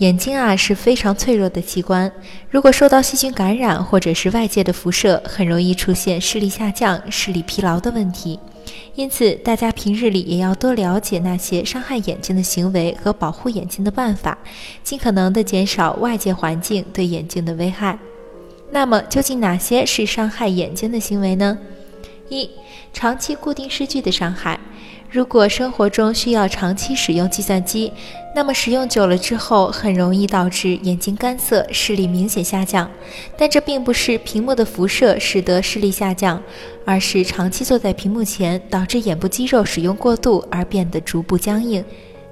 眼睛啊是非常脆弱的器官，如果受到细菌感染或者是外界的辐射，很容易出现视力下降、视力疲劳的问题。因此，大家平日里也要多了解那些伤害眼睛的行为和保护眼睛的办法，尽可能的减少外界环境对眼睛的危害。那么，究竟哪些是伤害眼睛的行为呢？一、长期固定视距的伤害。如果生活中需要长期使用计算机，那么使用久了之后，很容易导致眼睛干涩、视力明显下降。但这并不是屏幕的辐射使得视力下降，而是长期坐在屏幕前，导致眼部肌肉使用过度而变得逐步僵硬。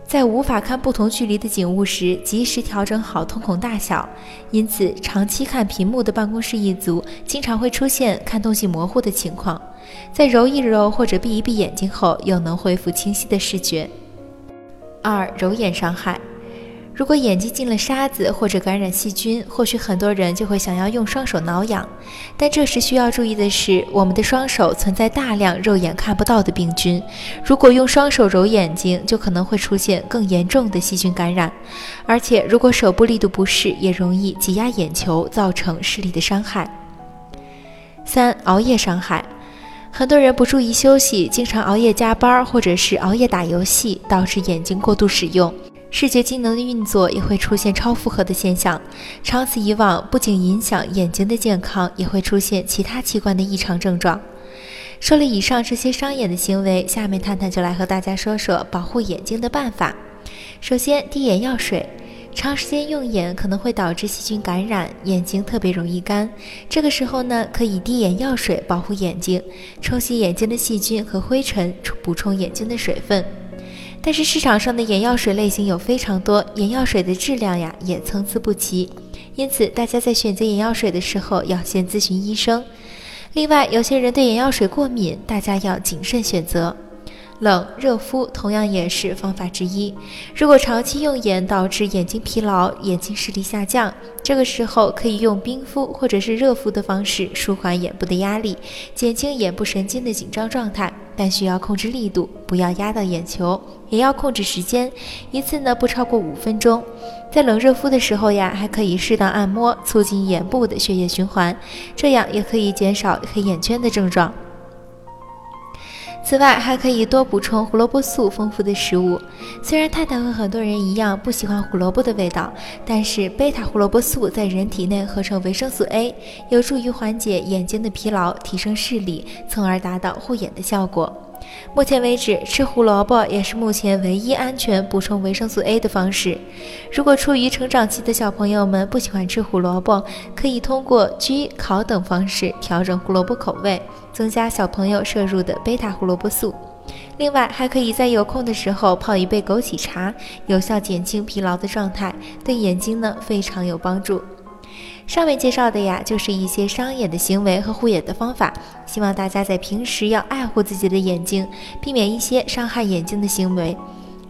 在无法看不同距离的景物时，及时调整好瞳孔大小。因此，长期看屏幕的办公室一族经常会出现看东西模糊的情况。在揉一揉或者闭一闭眼睛后，又能恢复清晰的视觉。二、揉眼伤害。如果眼睛进了沙子或者感染细菌，或许很多人就会想要用双手挠痒。但这时需要注意的是，我们的双手存在大量肉眼看不到的病菌，如果用双手揉眼睛，就可能会出现更严重的细菌感染。而且，如果手部力度不适，也容易挤压眼球，造成视力的伤害。三、熬夜伤害。很多人不注意休息，经常熬夜加班，或者是熬夜打游戏，导致眼睛过度使用。视觉机能的运作也会出现超负荷的现象，长此以往，不仅影响眼睛的健康，也会出现其他器官的异常症状。说了以上这些伤眼的行为，下面探探就来和大家说说保护眼睛的办法。首先，滴眼药水，长时间用眼可能会导致细菌感染，眼睛特别容易干。这个时候呢，可以滴眼药水保护眼睛，冲洗眼睛的细菌和灰尘，补充眼睛的水分。但是市场上的眼药水类型有非常多，眼药水的质量呀也参差不齐，因此大家在选择眼药水的时候要先咨询医生。另外，有些人对眼药水过敏，大家要谨慎选择。冷热敷同样也是方法之一。如果长期用眼导致眼睛疲劳、眼睛视力下降，这个时候可以用冰敷或者是热敷的方式舒缓眼部的压力，减轻眼部神经的紧张状态。但需要控制力度，不要压到眼球，也要控制时间，一次呢不超过五分钟。在冷热敷的时候呀，还可以适当按摩，促进眼部的血液循环，这样也可以减少黑眼圈的症状。此外，还可以多补充胡萝卜素丰富的食物。虽然太太和很多人一样不喜欢胡萝卜的味道，但是贝塔胡萝卜素在人体内合成维生素 A，有助于缓解眼睛的疲劳，提升视力，从而达到护眼的效果。目前为止，吃胡萝卜也是目前唯一安全补充维生素 A 的方式。如果处于成长期的小朋友们不喜欢吃胡萝卜，可以通过焗、烤等方式调整胡萝卜口味，增加小朋友摄入的贝塔胡萝卜素。另外，还可以在有空的时候泡一杯枸杞茶，有效减轻疲劳的状态，对眼睛呢非常有帮助。上面介绍的呀，就是一些伤眼的行为和护眼的方法。希望大家在平时要爱护自己的眼睛，避免一些伤害眼睛的行为，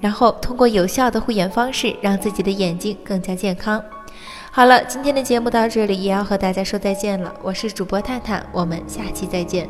然后通过有效的护眼方式，让自己的眼睛更加健康。好了，今天的节目到这里，也要和大家说再见了。我是主播探探，我们下期再见。